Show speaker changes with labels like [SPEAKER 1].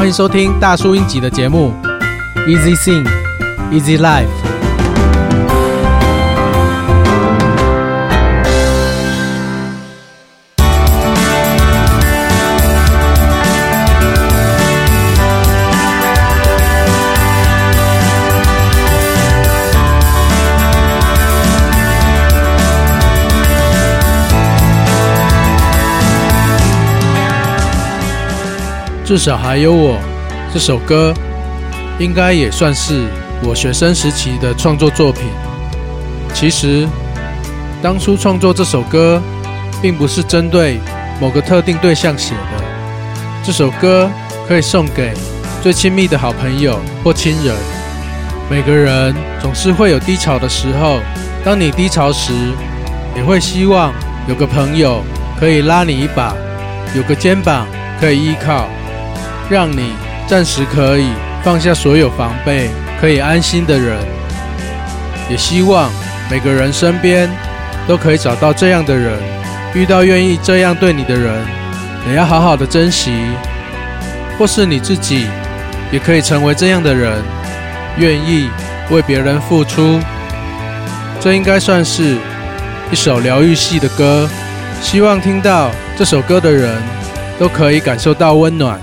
[SPEAKER 1] 欢迎收听大叔英吉的节目，Easy Sing, Easy Life。至少还有我，这首歌应该也算是我学生时期的创作作品。其实当初创作这首歌，并不是针对某个特定对象写的。这首歌可以送给最亲密的好朋友或亲人。每个人总是会有低潮的时候，当你低潮时，也会希望有个朋友可以拉你一把，有个肩膀可以依靠。让你暂时可以放下所有防备，可以安心的人，也希望每个人身边都可以找到这样的人。遇到愿意这样对你的人，也要好好的珍惜。或是你自己也可以成为这样的人，愿意为别人付出。这应该算是一首疗愈系的歌。希望听到这首歌的人都可以感受到温暖。